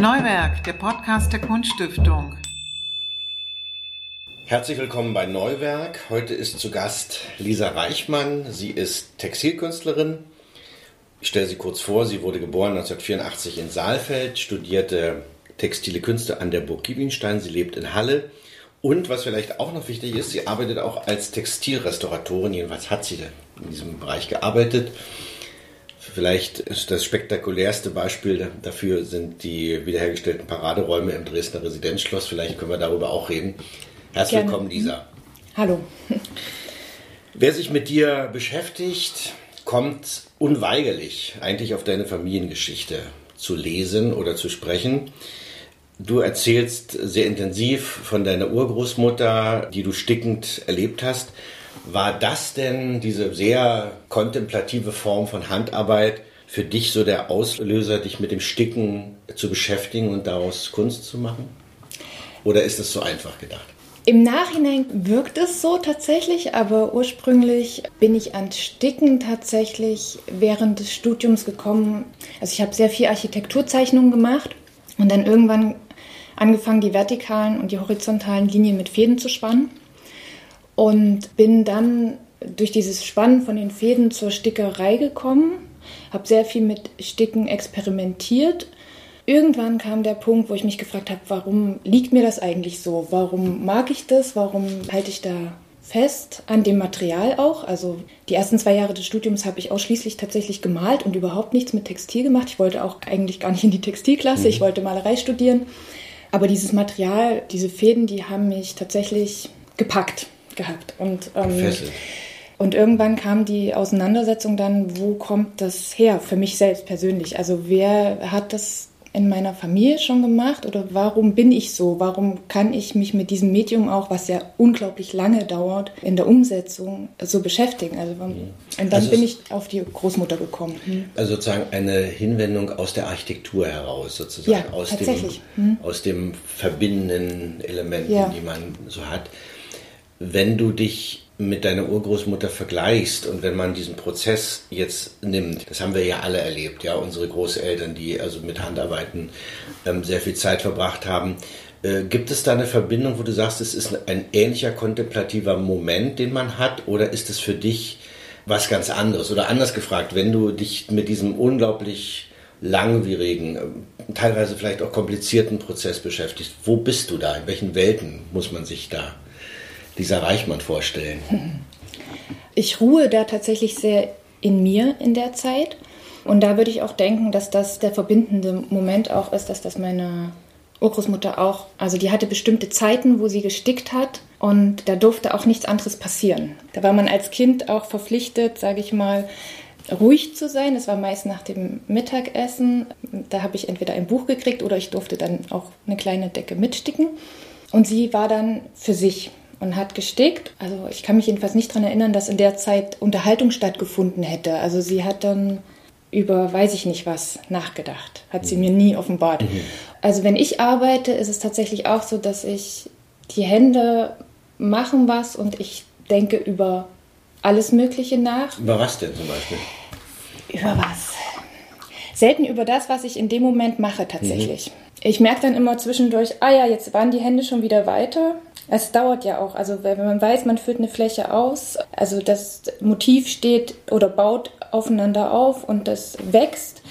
Neuwerk, der Podcast der Kunststiftung. Herzlich willkommen bei Neuwerk. Heute ist zu Gast Lisa Reichmann. Sie ist Textilkünstlerin. Ich stelle sie kurz vor. Sie wurde geboren 1984 in Saalfeld, studierte textile Künste an der Burg Giebinstein. Sie lebt in Halle. Und was vielleicht auch noch wichtig ist, sie arbeitet auch als Textilrestauratorin. Jedenfalls hat sie in diesem Bereich gearbeitet. Vielleicht ist das spektakulärste Beispiel dafür sind die wiederhergestellten Paraderäume im Dresdner Residenzschloss. Vielleicht können wir darüber auch reden. Herzlich Gerne. willkommen, Lisa. Hallo. Wer sich mit dir beschäftigt, kommt unweigerlich eigentlich auf deine Familiengeschichte zu lesen oder zu sprechen. Du erzählst sehr intensiv von deiner Urgroßmutter, die du stickend erlebt hast. War das denn diese sehr kontemplative Form von Handarbeit für dich so der Auslöser, dich mit dem Sticken zu beschäftigen und daraus Kunst zu machen? Oder ist es so einfach gedacht? Im Nachhinein wirkt es so tatsächlich, aber ursprünglich bin ich ans Sticken tatsächlich während des Studiums gekommen. Also ich habe sehr viel Architekturzeichnungen gemacht und dann irgendwann angefangen, die vertikalen und die horizontalen Linien mit Fäden zu spannen und bin dann durch dieses Spannen von den Fäden zur Stickerei gekommen, habe sehr viel mit Sticken experimentiert. Irgendwann kam der Punkt, wo ich mich gefragt habe, warum liegt mir das eigentlich so? Warum mag ich das? Warum halte ich da fest an dem Material auch? Also die ersten zwei Jahre des Studiums habe ich ausschließlich tatsächlich gemalt und überhaupt nichts mit Textil gemacht. Ich wollte auch eigentlich gar nicht in die Textilklasse. Mhm. Ich wollte Malerei studieren. Aber dieses Material, diese Fäden, die haben mich tatsächlich gepackt gehabt. Und, ähm, und irgendwann kam die Auseinandersetzung dann, wo kommt das her für mich selbst persönlich? Also wer hat das in meiner Familie schon gemacht oder warum bin ich so? Warum kann ich mich mit diesem Medium auch, was ja unglaublich lange dauert, in der Umsetzung so beschäftigen? Also. Und dann also bin ich auf die Großmutter gekommen. Mhm. Also sozusagen eine Hinwendung aus der Architektur heraus, sozusagen ja, aus, tatsächlich. Dem, mhm. aus dem verbindenden Elementen, ja. die man so hat. Wenn du dich mit deiner Urgroßmutter vergleichst und wenn man diesen Prozess jetzt nimmt, das haben wir ja alle erlebt, ja, unsere Großeltern, die also mit Handarbeiten ähm, sehr viel Zeit verbracht haben. Äh, gibt es da eine Verbindung, wo du sagst, es ist ein ähnlicher kontemplativer Moment, den man hat, oder ist es für dich was ganz anderes? Oder anders gefragt, wenn du dich mit diesem unglaublich langwierigen, äh, teilweise vielleicht auch komplizierten Prozess beschäftigst, wo bist du da? In welchen Welten muss man sich da Lisa Reichmann vorstellen? Ich ruhe da tatsächlich sehr in mir in der Zeit. Und da würde ich auch denken, dass das der verbindende Moment auch ist, dass das meine Urgroßmutter auch, also die hatte bestimmte Zeiten, wo sie gestickt hat und da durfte auch nichts anderes passieren. Da war man als Kind auch verpflichtet, sage ich mal, ruhig zu sein. Das war meist nach dem Mittagessen. Da habe ich entweder ein Buch gekriegt oder ich durfte dann auch eine kleine Decke mitsticken. Und sie war dann für sich und hat gestickt. Also ich kann mich jedenfalls nicht daran erinnern, dass in der Zeit Unterhaltung stattgefunden hätte. Also sie hat dann über weiß ich nicht was nachgedacht. Hat sie mir nie offenbart. Mhm. Also wenn ich arbeite, ist es tatsächlich auch so, dass ich die Hände machen was und ich denke über alles Mögliche nach. Über was denn zum Beispiel? Über was? Selten über das, was ich in dem Moment mache tatsächlich. Mhm. Ich merke dann immer zwischendurch, ah ja, jetzt waren die Hände schon wieder weiter. Es dauert ja auch, also wenn man weiß, man führt eine Fläche aus, also das Motiv steht oder baut aufeinander auf und das wächst.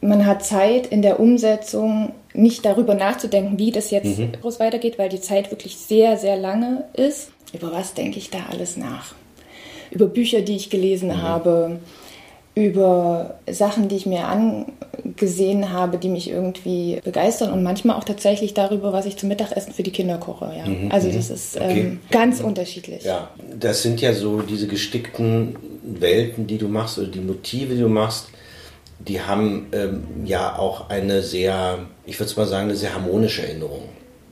Man hat Zeit in der Umsetzung nicht darüber nachzudenken, wie das jetzt mhm. groß weitergeht, weil die Zeit wirklich sehr, sehr lange ist. Über was denke ich da alles nach? Über Bücher, die ich gelesen mhm. habe, über Sachen, die ich mir angesehen habe, die mich irgendwie begeistern und manchmal auch tatsächlich darüber, was ich zum Mittagessen für die Kinder koche. Ja. Mhm, also mhm. das ist okay. ähm, ganz unterschiedlich. Ja, das sind ja so diese gestickten Welten, die du machst oder die Motive, die du machst, die haben ähm, ja auch eine sehr, ich würde mal sagen, eine sehr harmonische Erinnerung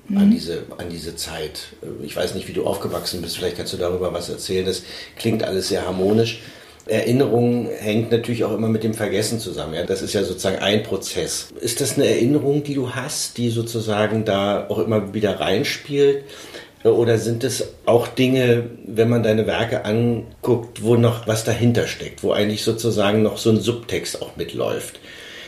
mhm. an, diese, an diese Zeit. Ich weiß nicht, wie du aufgewachsen bist, vielleicht kannst du darüber was erzählen. Das klingt alles sehr harmonisch. Erinnerung hängt natürlich auch immer mit dem Vergessen zusammen. Ja? Das ist ja sozusagen ein Prozess. Ist das eine Erinnerung, die du hast, die sozusagen da auch immer wieder reinspielt? Oder sind es auch Dinge, wenn man deine Werke anguckt, wo noch was dahinter steckt, wo eigentlich sozusagen noch so ein Subtext auch mitläuft?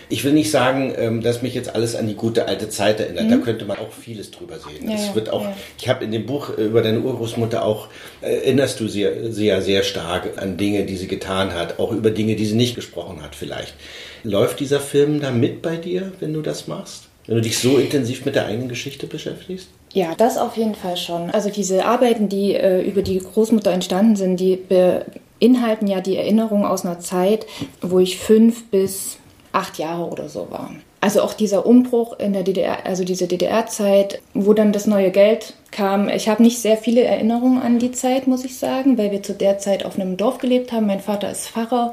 Ich will nicht sagen, ähm, dass mich jetzt alles an die gute alte Zeit erinnert. Mhm. Da könnte man auch vieles drüber sehen. Ja, es wird auch, ja. ich habe in dem Buch über deine Urgroßmutter auch, erinnerst du sie, sie ja sehr stark an Dinge, die sie getan hat, auch über Dinge, die sie nicht gesprochen hat vielleicht. Läuft dieser Film da mit bei dir, wenn du das machst? Wenn du dich so intensiv mit der eigenen Geschichte beschäftigst? Ja, das auf jeden Fall schon. Also diese Arbeiten, die äh, über die Großmutter entstanden sind, die beinhalten ja die Erinnerung aus einer Zeit, wo ich fünf bis acht Jahre oder so war. Also auch dieser Umbruch in der DDR, also diese DDR-Zeit, wo dann das neue Geld kam. Ich habe nicht sehr viele Erinnerungen an die Zeit, muss ich sagen, weil wir zu der Zeit auf einem Dorf gelebt haben. Mein Vater ist Pfarrer.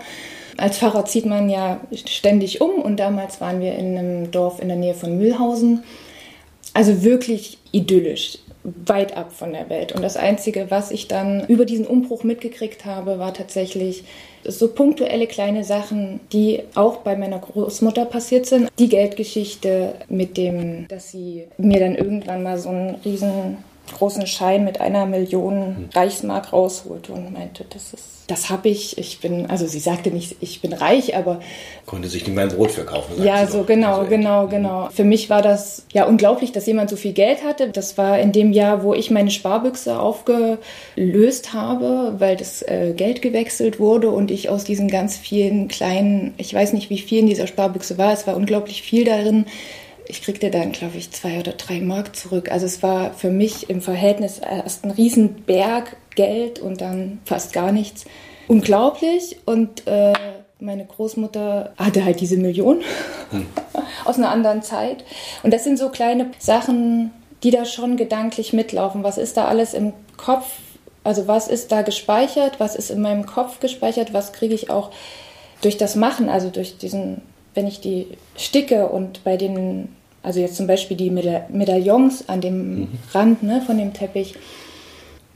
Als Pfarrer zieht man ja ständig um und damals waren wir in einem Dorf in der Nähe von Mühlhausen. Also wirklich idyllisch, weit ab von der Welt. Und das Einzige, was ich dann über diesen Umbruch mitgekriegt habe, war tatsächlich so punktuelle kleine Sachen, die auch bei meiner Großmutter passiert sind. Die Geldgeschichte mit dem, dass sie mir dann irgendwann mal so einen riesengroßen Schein mit einer Million Reichsmark rausholte und meinte, das ist das habe ich. Ich bin, also sie sagte nicht, ich bin reich, aber. Konnte sich nicht mehr ein Brot verkaufen. Ja, so genau, also genau, genau. Für mich war das ja unglaublich, dass jemand so viel Geld hatte. Das war in dem Jahr, wo ich meine Sparbüchse aufgelöst habe, weil das äh, Geld gewechselt wurde und ich aus diesen ganz vielen kleinen, ich weiß nicht, wie viel in dieser Sparbüchse war, es war unglaublich viel darin, ich kriegte dann, glaube ich, zwei oder drei Mark zurück. Also es war für mich im Verhältnis erst ein Riesenberg Geld und dann fast gar nichts. Unglaublich. Und äh, meine Großmutter hatte halt diese Million hm. aus einer anderen Zeit. Und das sind so kleine Sachen, die da schon gedanklich mitlaufen. Was ist da alles im Kopf? Also was ist da gespeichert? Was ist in meinem Kopf gespeichert? Was kriege ich auch durch das Machen, also durch diesen, wenn ich die sticke und bei den, also jetzt zum Beispiel die Meda Medaillons an dem mhm. Rand ne, von dem Teppich,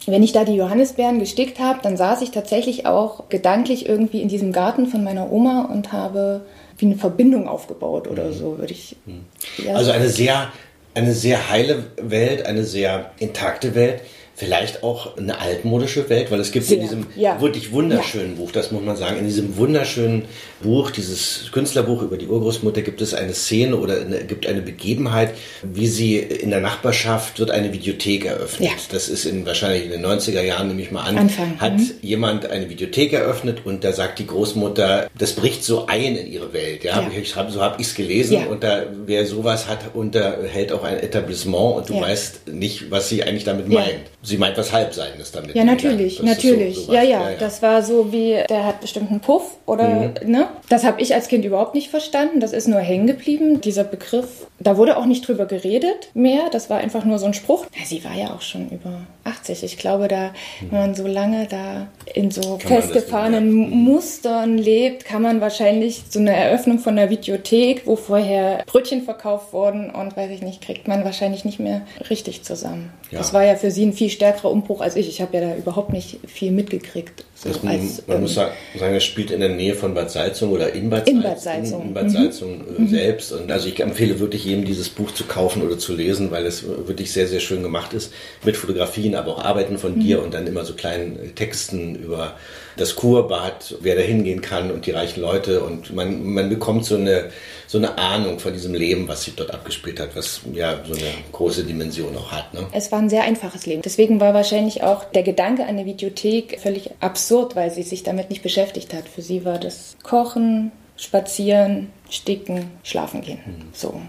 wenn ich da die Johannisbeeren gestickt habe, dann saß ich tatsächlich auch gedanklich irgendwie in diesem Garten von meiner Oma und habe wie eine Verbindung aufgebaut oder mhm. so, würde ich. Mhm. Also eine sehr, eine sehr heile Welt, eine sehr intakte Welt vielleicht auch eine altmodische Welt, weil es gibt Sehr, in diesem ja. wirklich wunderschönen ja. Buch, das muss man sagen, in diesem wunderschönen Buch, dieses Künstlerbuch über die Urgroßmutter, gibt es eine Szene oder eine, gibt eine Begebenheit, wie sie in der Nachbarschaft wird eine Videothek eröffnet. Ja. Das ist in wahrscheinlich in den 90er Jahren, nehme ich mal an, Anfang. hat mhm. jemand eine Videothek eröffnet und da sagt die Großmutter, das bricht so ein in ihre Welt. Ja, Ich hab, so habe ich es gelesen und da wer sowas hat, unterhält auch ein Etablissement und du weißt nicht, was sie eigentlich damit meint sie meint was Halbseitendes damit. Ja, natürlich, natürlich. So, ja, ja, ja, ja, das war so wie, der hat bestimmt einen Puff oder, mhm. ne? Das habe ich als Kind überhaupt nicht verstanden. Das ist nur hängen geblieben. Dieser Begriff, da wurde auch nicht drüber geredet mehr. Das war einfach nur so ein Spruch. Ja, sie war ja auch schon über 80. Ich glaube, da, mhm. wenn man so lange da in so kann festgefahrenen Mustern lebt, kann man wahrscheinlich so eine Eröffnung von einer Videothek, wo vorher Brötchen verkauft wurden und weiß ich nicht, kriegt man wahrscheinlich nicht mehr richtig zusammen. Ja. Das war ja für sie ein viel stärkerer Umbruch als ich. Ich habe ja da überhaupt nicht viel mitgekriegt. Das, als, man ähm, muss sagen, es spielt in der Nähe von Bad Salzung oder in Bad in Bad Salzung, in Bad Salzung mhm. Äh, selbst. Und also ich empfehle wirklich jedem, dieses Buch zu kaufen oder zu lesen, weil es wirklich sehr, sehr schön gemacht ist. Mit Fotografien, aber auch Arbeiten von mhm. dir und dann immer so kleinen Texten über das Kurbad, wer da hingehen kann und die reichen Leute. Und man, man bekommt so eine, so eine Ahnung von diesem Leben, was sich dort abgespielt hat, was ja so eine große Dimension auch hat. Ne? Es war ein sehr einfaches Leben. Deswegen war wahrscheinlich auch der Gedanke an eine Videothek völlig absurd, weil sie sich damit nicht beschäftigt hat. Für sie war das Kochen, Spazieren, Sticken, Schlafen gehen. Mhm. So.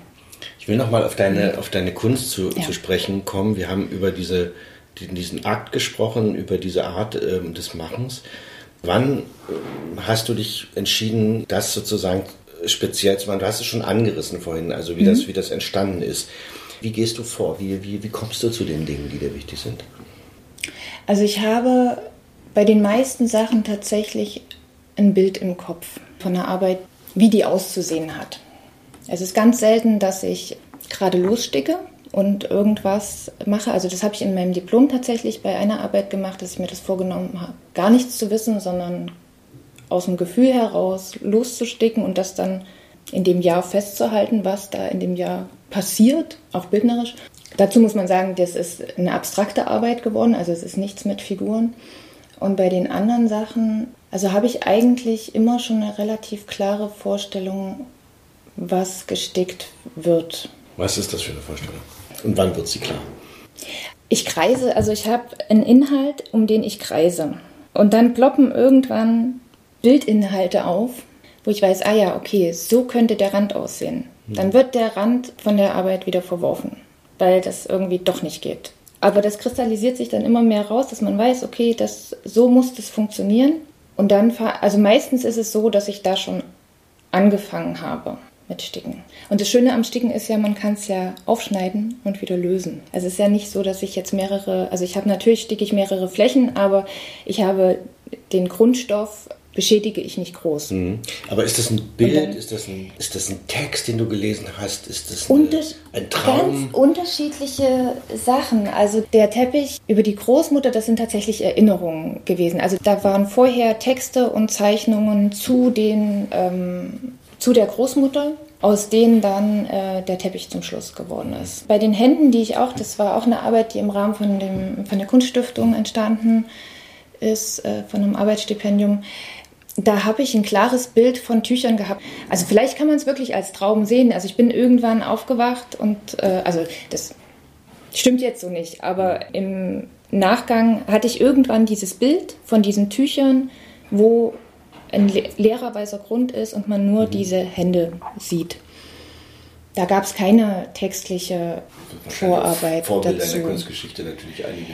Ich will nochmal auf deine, mhm. auf deine Kunst zu, ja. zu sprechen kommen. Wir haben über diese, diesen Akt gesprochen, über diese Art ähm, des Machens. Wann ähm, hast du dich entschieden, das sozusagen speziell zu machen? Du hast es schon angerissen vorhin, also wie, mhm. das, wie das entstanden ist. Wie gehst du vor? Wie, wie, wie kommst du zu den Dingen, die dir wichtig sind? Also ich habe bei den meisten Sachen tatsächlich ein Bild im Kopf von der Arbeit, wie die auszusehen hat. Es ist ganz selten, dass ich gerade lossticke und irgendwas mache. Also das habe ich in meinem Diplom tatsächlich bei einer Arbeit gemacht, dass ich mir das vorgenommen habe, gar nichts zu wissen, sondern aus dem Gefühl heraus loszusticken und das dann in dem Jahr festzuhalten, was da in dem Jahr passiert, auch bildnerisch. Dazu muss man sagen, das ist eine abstrakte Arbeit geworden, also es ist nichts mit Figuren. Und bei den anderen Sachen, also habe ich eigentlich immer schon eine relativ klare Vorstellung, was gestickt wird. Was ist das für eine Vorstellung? Und wann wird sie klar? Ich kreise, also ich habe einen Inhalt, um den ich kreise. Und dann ploppen irgendwann Bildinhalte auf, wo ich weiß, ah ja, okay, so könnte der Rand aussehen. Dann wird der Rand von der Arbeit wieder verworfen, weil das irgendwie doch nicht geht. Aber das kristallisiert sich dann immer mehr raus, dass man weiß, okay, das, so muss das funktionieren. Und dann, also meistens ist es so, dass ich da schon angefangen habe mit Sticken. Und das Schöne am Sticken ist ja, man kann es ja aufschneiden und wieder lösen. Also es ist ja nicht so, dass ich jetzt mehrere, also ich habe natürlich sticke ich mehrere Flächen, aber ich habe den Grundstoff beschädige ich nicht groß. Mhm. Aber ist das ein Bild? Dann, ist, das ein, ist das ein Text, den du gelesen hast? Ist das eine, ein Traum? Ganz unterschiedliche Sachen. Also der Teppich über die Großmutter, das sind tatsächlich Erinnerungen gewesen. Also da waren vorher Texte und Zeichnungen zu den ähm, zu der Großmutter, aus denen dann äh, der Teppich zum Schluss geworden ist. Bei den Händen, die ich auch, das war auch eine Arbeit, die im Rahmen von, dem, von der Kunststiftung entstanden ist, äh, von einem Arbeitsstipendium. Da habe ich ein klares Bild von Tüchern gehabt. Also vielleicht kann man es wirklich als Traum sehen. Also ich bin irgendwann aufgewacht und äh, also das stimmt jetzt so nicht, aber im Nachgang hatte ich irgendwann dieses Bild von diesen Tüchern, wo ein leerer weißer Grund ist und man nur mhm. diese Hände sieht. Da gab es keine textliche Vorarbeit Vorbilder dazu. in der Kunstgeschichte natürlich einige,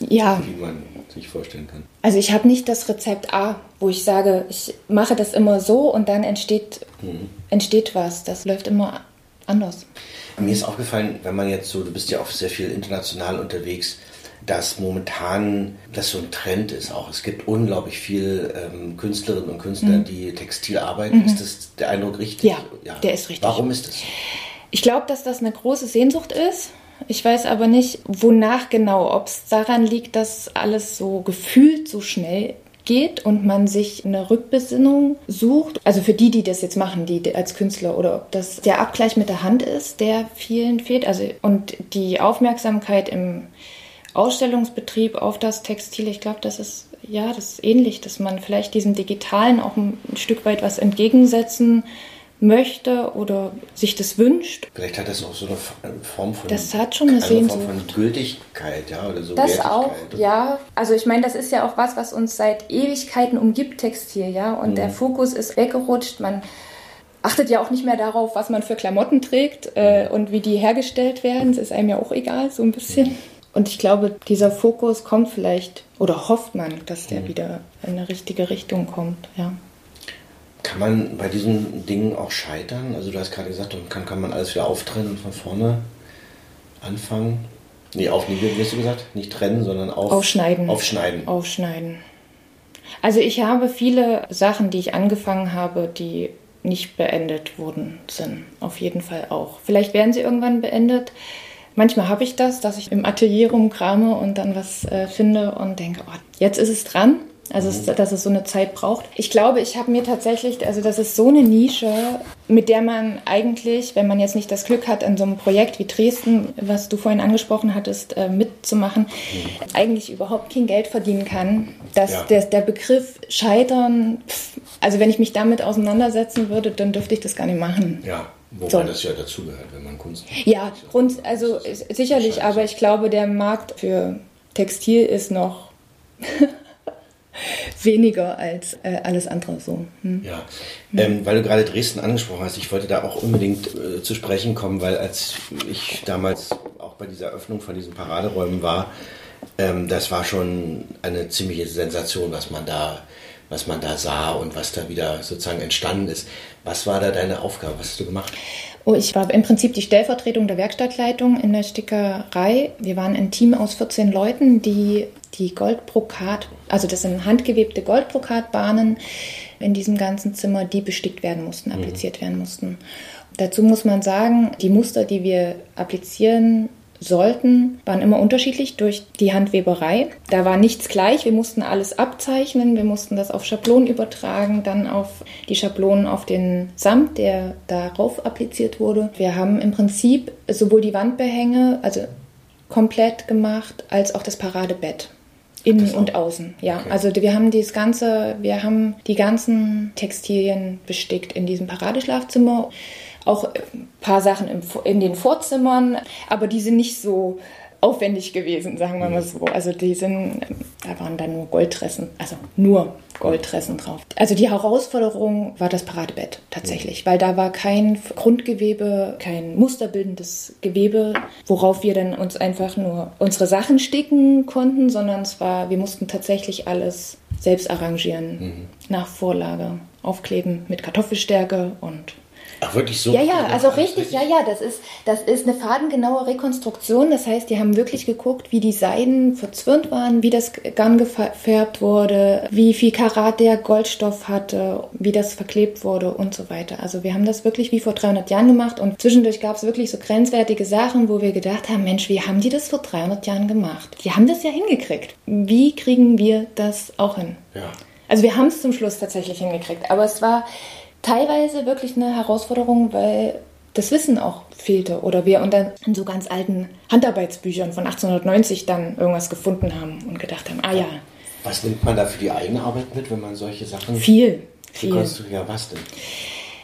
ja. die man sich vorstellen kann. Also ich habe nicht das Rezept A, wo ich sage, ich mache das immer so und dann entsteht, mhm. entsteht was. Das läuft immer anders. Mir ist aufgefallen, wenn man jetzt so, du bist ja auch sehr viel international unterwegs, dass momentan das so ein Trend ist auch. Es gibt unglaublich viele ähm, Künstlerinnen und Künstler, mhm. die Textil arbeiten. Mhm. Ist das der Eindruck richtig? Ja, ja, der ist richtig. Warum ist das? Ich glaube, dass das eine große Sehnsucht ist. Ich weiß aber nicht, wonach genau. Ob es daran liegt, dass alles so gefühlt so schnell geht und man sich eine Rückbesinnung sucht. Also für die, die das jetzt machen, die als Künstler, oder ob das der Abgleich mit der Hand ist, der vielen fehlt. Also und die Aufmerksamkeit im Ausstellungsbetrieb auf das Textil. Ich glaube, das ist ja das ist ähnlich, dass man vielleicht diesem Digitalen auch ein, ein Stück weit was entgegensetzen möchte oder sich das wünscht. Vielleicht hat das auch so eine Form von das hat schon eine, eine Sehnsucht. Form von Gültigkeit, ja, oder so. Das auch, ja. Also ich meine, das ist ja auch was, was uns seit Ewigkeiten umgibt, Textil, ja. Und mhm. der Fokus ist weggerutscht. Man achtet ja auch nicht mehr darauf, was man für Klamotten trägt äh, und wie die hergestellt werden. Das ist einem ja auch egal, so ein bisschen. Mhm. Und ich glaube, dieser Fokus kommt vielleicht, oder hofft man, dass der mhm. wieder in eine richtige Richtung kommt, ja. Kann man bei diesen Dingen auch scheitern? Also du hast gerade gesagt, kann, kann man alles wieder auftrennen und von vorne anfangen? Nee, auf, wie hast du gesagt? Nicht trennen, sondern auf, aufschneiden. Aufschneiden. Aufschneiden. Also ich habe viele Sachen, die ich angefangen habe, die nicht beendet wurden, sind. Auf jeden Fall auch. Vielleicht werden sie irgendwann beendet. Manchmal habe ich das, dass ich im Atelier rumkrame und dann was äh, finde und denke, oh, jetzt ist es dran. Also, es, dass es so eine Zeit braucht. Ich glaube, ich habe mir tatsächlich, also das ist so eine Nische, mit der man eigentlich, wenn man jetzt nicht das Glück hat, an so einem Projekt wie Dresden, was du vorhin angesprochen hattest, äh, mitzumachen, mhm. eigentlich überhaupt kein Geld verdienen kann. Dass ja. der, der Begriff Scheitern, pff, also wenn ich mich damit auseinandersetzen würde, dann dürfte ich das gar nicht machen. Ja. Wobei so. das ja dazugehört, wenn man Kunst macht. Ja, Kunst, also sicherlich, aber ich glaube, der Markt für Textil ist noch weniger als äh, alles andere so. Hm. Ja, ähm, weil du gerade Dresden angesprochen hast, ich wollte da auch unbedingt äh, zu sprechen kommen, weil als ich damals auch bei dieser Öffnung von diesen Paraderäumen war, ähm, das war schon eine ziemliche Sensation, was man da was man da sah und was da wieder sozusagen entstanden ist. Was war da deine Aufgabe? Was hast du gemacht? Oh, ich war im Prinzip die Stellvertretung der Werkstattleitung in der Stickerei. Wir waren ein Team aus 14 Leuten, die die Goldbrokat, also das sind handgewebte Goldbrokatbahnen in diesem ganzen Zimmer, die bestickt werden mussten, mhm. appliziert mhm. werden mussten. Dazu muss man sagen, die Muster, die wir applizieren, sollten, waren immer unterschiedlich durch die Handweberei. Da war nichts gleich. Wir mussten alles abzeichnen, wir mussten das auf Schablonen übertragen, dann auf die Schablonen auf den Samt, der darauf appliziert wurde. Wir haben im Prinzip sowohl die Wandbehänge, also komplett gemacht, als auch das Paradebett. Innen und außen, ja. Okay. Also wir haben das ganze, wir haben die ganzen Textilien bestickt in diesem Paradeschlafzimmer. Auch ein paar Sachen in den Vorzimmern, aber die sind nicht so aufwendig gewesen, sagen wir mal so. Also die sind, da waren dann nur Goldtressen, also nur Goldtressen drauf. Also die Herausforderung war das Paradebett tatsächlich, weil da war kein Grundgewebe, kein musterbildendes Gewebe, worauf wir dann uns einfach nur unsere Sachen sticken konnten, sondern es war, wir mussten tatsächlich alles selbst arrangieren, mhm. nach Vorlage, aufkleben mit Kartoffelstärke und Ach, wirklich so? Ja, ja, also richtig, ja, ja, das ist, das ist eine fadengenaue Rekonstruktion. Das heißt, die haben wirklich geguckt, wie die Seiden verzwirnt waren, wie das Garn gefärbt wurde, wie viel Karat der Goldstoff hatte, wie das verklebt wurde und so weiter. Also wir haben das wirklich wie vor 300 Jahren gemacht und zwischendurch gab es wirklich so grenzwertige Sachen, wo wir gedacht haben, Mensch, wie haben die das vor 300 Jahren gemacht? Die haben das ja hingekriegt. Wie kriegen wir das auch hin? Ja. Also wir haben es zum Schluss tatsächlich hingekriegt, aber es war teilweise wirklich eine Herausforderung, weil das Wissen auch fehlte oder wir dann in so ganz alten Handarbeitsbüchern von 1890 dann irgendwas gefunden haben und gedacht haben, ah ja. Was nimmt man da für die eigene Arbeit mit, wenn man solche Sachen... Viel, viel. Ja, was denn?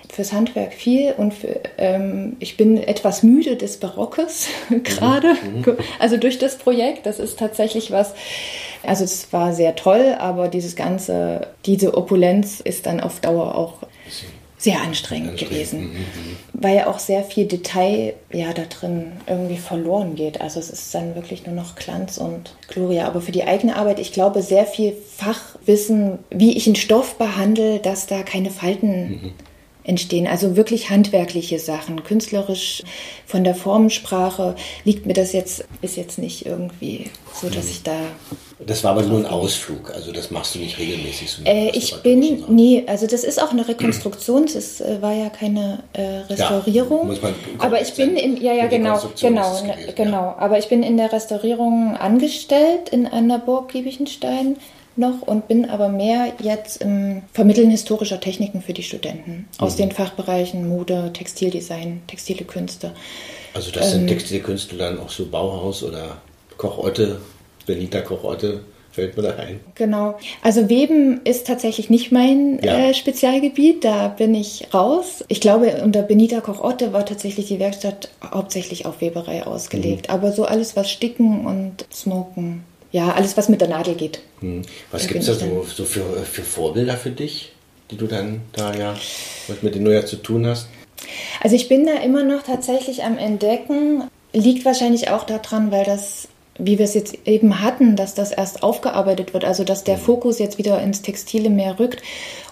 Fürs Handwerk viel und für, ähm, ich bin etwas müde des Barockes gerade, mhm. also durch das Projekt. Das ist tatsächlich was, also es war sehr toll, aber dieses ganze, diese Opulenz ist dann auf Dauer auch sehr anstrengend, anstrengend. gewesen, mhm, mhm. weil ja auch sehr viel Detail ja da drin irgendwie verloren geht. Also es ist dann wirklich nur noch Glanz und Gloria. Aber für die eigene Arbeit, ich glaube, sehr viel Fachwissen, wie ich einen Stoff behandle, dass da keine Falten mhm entstehen. Also wirklich handwerkliche Sachen, künstlerisch von der Formensprache liegt mir das jetzt, ist jetzt nicht irgendwie so, dass ich da. Das war aber nur ein Ausflug, also das machst du nicht regelmäßig. So äh, ich bin, nee, also das ist auch eine Rekonstruktion, es äh, war ja keine äh, Restaurierung. Ja, man aber ich bin in, ja, ja, genau, genau, gewesen, genau, ja. aber ich bin in der Restaurierung angestellt in einer Burg Giebichenstein noch und bin aber mehr jetzt im Vermitteln historischer Techniken für die Studenten aus mhm. den Fachbereichen Mode, Textildesign, textile Künste. Also das sind ähm, textile Künste dann auch so Bauhaus oder Kochotte, Benita Kochotte, fällt mir da ein. Genau. Also Weben ist tatsächlich nicht mein ja. äh, Spezialgebiet, da bin ich raus. Ich glaube, unter Benita Kochotte war tatsächlich die Werkstatt hauptsächlich auf Weberei ausgelegt. Mhm. Aber so alles, was Sticken und Smoken ja, alles, was mit der Nadel geht. Hm. Was gibt es da so, so für, für Vorbilder für dich, die du dann da ja, mit denen du ja zu tun hast? Also ich bin da immer noch tatsächlich am Entdecken. Liegt wahrscheinlich auch daran, weil das, wie wir es jetzt eben hatten, dass das erst aufgearbeitet wird, also dass der mhm. Fokus jetzt wieder ins Textile mehr rückt,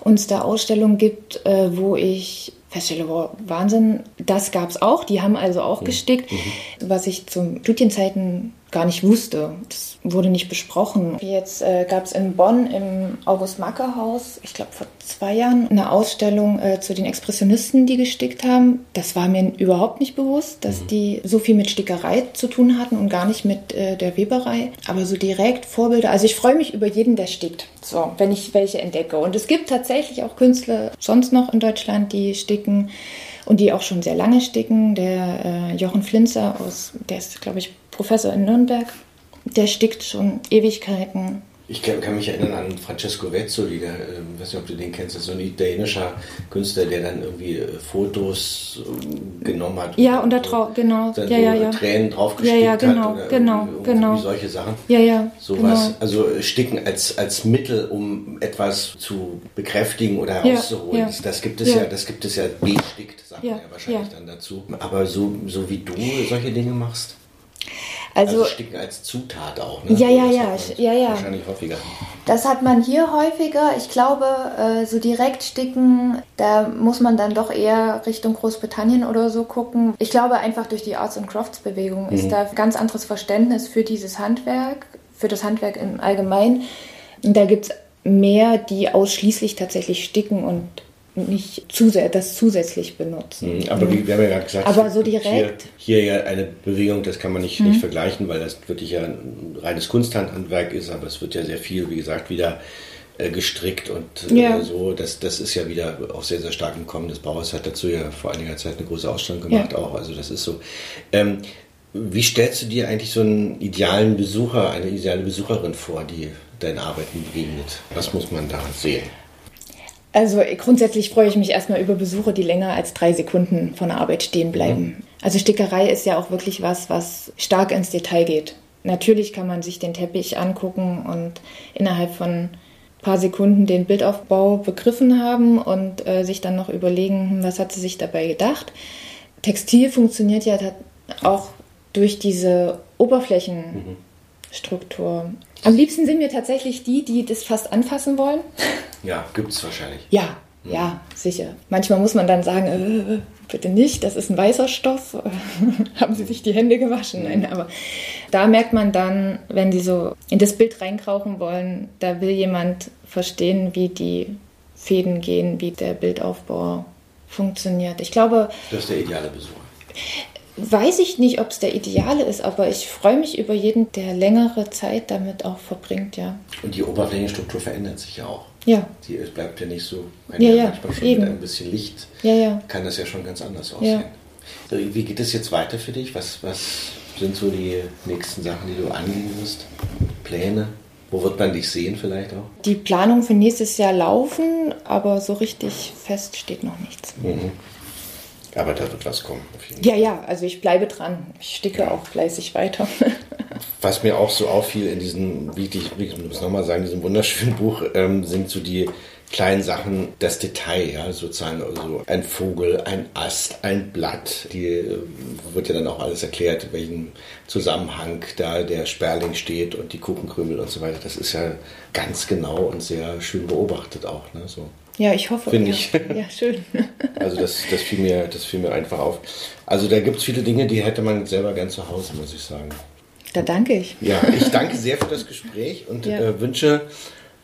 uns da Ausstellungen gibt, äh, wo ich feststelle, wow, Wahnsinn, das gab es auch. Die haben also auch mhm. gestickt, mhm. was ich zu Studienzeiten gar nicht wusste. Das wurde nicht besprochen. Jetzt äh, gab es in Bonn im August-Macke-Haus, ich glaube vor zwei Jahren, eine Ausstellung äh, zu den Expressionisten, die gestickt haben. Das war mir überhaupt nicht bewusst, dass mhm. die so viel mit Stickerei zu tun hatten und gar nicht mit äh, der Weberei. Aber so direkt Vorbilder. Also ich freue mich über jeden, der stickt. So, wenn ich welche entdecke. Und es gibt tatsächlich auch Künstler sonst noch in Deutschland, die sticken und die auch schon sehr lange sticken. Der äh, Jochen Flinzer aus, der ist, glaube ich, Professor in Nürnberg, der stickt schon Ewigkeiten. Ich kann, kann, mich erinnern an Francesco Vezzoli, der, äh, weiß nicht, ob du den kennst, das ist so ein italienischer Künstler, der dann irgendwie äh, Fotos äh, genommen hat. Ja, und, da drauf, genau. Dann ja, so ja, ja. Tränen draufgestickt ja, ja, genau, hat. Oder genau, genau. solche Sachen. Ja, ja. Sowas. Genau. Also Sticken als, als Mittel, um etwas zu bekräftigen oder herauszuholen. Ja, ja. Das, das, gibt es ja. das gibt es ja bestickt, sagt man ja wahrscheinlich dann dazu. Aber so, so wie du solche Dinge machst. Also, also Sticken als Zutat auch, ne? Ja, ja, ja, ja, ja. Wahrscheinlich häufiger. Das hat man hier häufiger. Ich glaube, äh, so direkt sticken, da muss man dann doch eher Richtung Großbritannien oder so gucken. Ich glaube einfach durch die Arts and Crafts Bewegung mhm. ist da ein ganz anderes Verständnis für dieses Handwerk, für das Handwerk im Allgemeinen. Da gibt es mehr, die ausschließlich tatsächlich sticken und nicht zusä das zusätzlich benutzen. Mhm, aber wie wir haben ja gerade gesagt, aber so direkt. Hier, hier, ja eine Bewegung, das kann man nicht, mhm. nicht vergleichen, weil das wirklich ja ein reines Kunsthandwerk ist, aber es wird ja sehr viel, wie gesagt, wieder äh, gestrickt und äh, ja. so. Das, das ist ja wieder auch sehr, sehr stark im Kommen. Das Bauhaus hat dazu ja vor einiger Zeit eine große Ausstellung gemacht ja. auch. Also das ist so. Ähm, Wie stellst du dir eigentlich so einen idealen Besucher, eine ideale Besucherin vor, die deinen Arbeiten begegnet? Was muss man da sehen? Also grundsätzlich freue ich mich erstmal über Besucher, die länger als drei Sekunden von der Arbeit stehen bleiben. Mhm. Also Stickerei ist ja auch wirklich was, was stark ins Detail geht. Natürlich kann man sich den Teppich angucken und innerhalb von ein paar Sekunden den Bildaufbau begriffen haben und äh, sich dann noch überlegen, hm, was hat sie sich dabei gedacht. Textil funktioniert ja auch durch diese Oberflächenstruktur. Mhm. Am liebsten sind mir tatsächlich die, die das fast anfassen wollen. Ja, gibt es wahrscheinlich. Ja, mhm. ja, sicher. Manchmal muss man dann sagen, äh, bitte nicht, das ist ein weißer Stoff. Haben Sie sich die Hände gewaschen? Nein, aber da merkt man dann, wenn Sie so in das Bild reinkrauchen wollen, da will jemand verstehen, wie die Fäden gehen, wie der Bildaufbau funktioniert. Ich glaube. Das ist der ideale Besucher weiß ich nicht, ob es der Ideale ist, aber ich freue mich über jeden, der längere Zeit damit auch verbringt, ja. Und die Oberflächenstruktur verändert sich ja auch. Ja. Die bleibt ja nicht so, wenn ja, ja, manchmal schon eben. mit ein bisschen Licht ja, ja. kann das ja schon ganz anders aussehen. Ja. Wie geht es jetzt weiter für dich? Was, was sind so die nächsten Sachen, die du angehen wirst? Pläne? Wo wird man dich sehen vielleicht auch? Die Planung für nächstes Jahr laufen, aber so richtig fest steht noch nichts. Mhm. Aber da wird was kommen. ja, ja, also ich bleibe dran. Ich sticke ja. auch fleißig weiter. was mir auch so auffiel in diesem, wie ich, wie ich muss nochmal sagen, diesem wunderschönen Buch, ähm, sind so die kleinen Sachen, das Detail, ja, sozusagen, also ein Vogel, ein Ast, ein Blatt, die äh, wird ja dann auch alles erklärt, in welchem Zusammenhang da der Sperling steht und die Kuchenkrümel und so weiter. Das ist ja ganz genau und sehr schön beobachtet auch, ne, so. Ja, ich hoffe. Finde ich. Ja, schön. Also das, das, fiel mir, das fiel mir einfach auf. Also da gibt es viele Dinge, die hätte man selber gern zu Hause, muss ich sagen. Da danke ich. Ja, ich danke sehr für das Gespräch und ja. äh, wünsche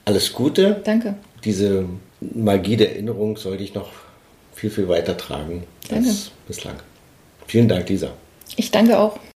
alles Gute. Danke. Diese Magie der Erinnerung sollte ich noch viel, viel weiter tragen danke. als bislang. Vielen Dank, Lisa. Ich danke auch.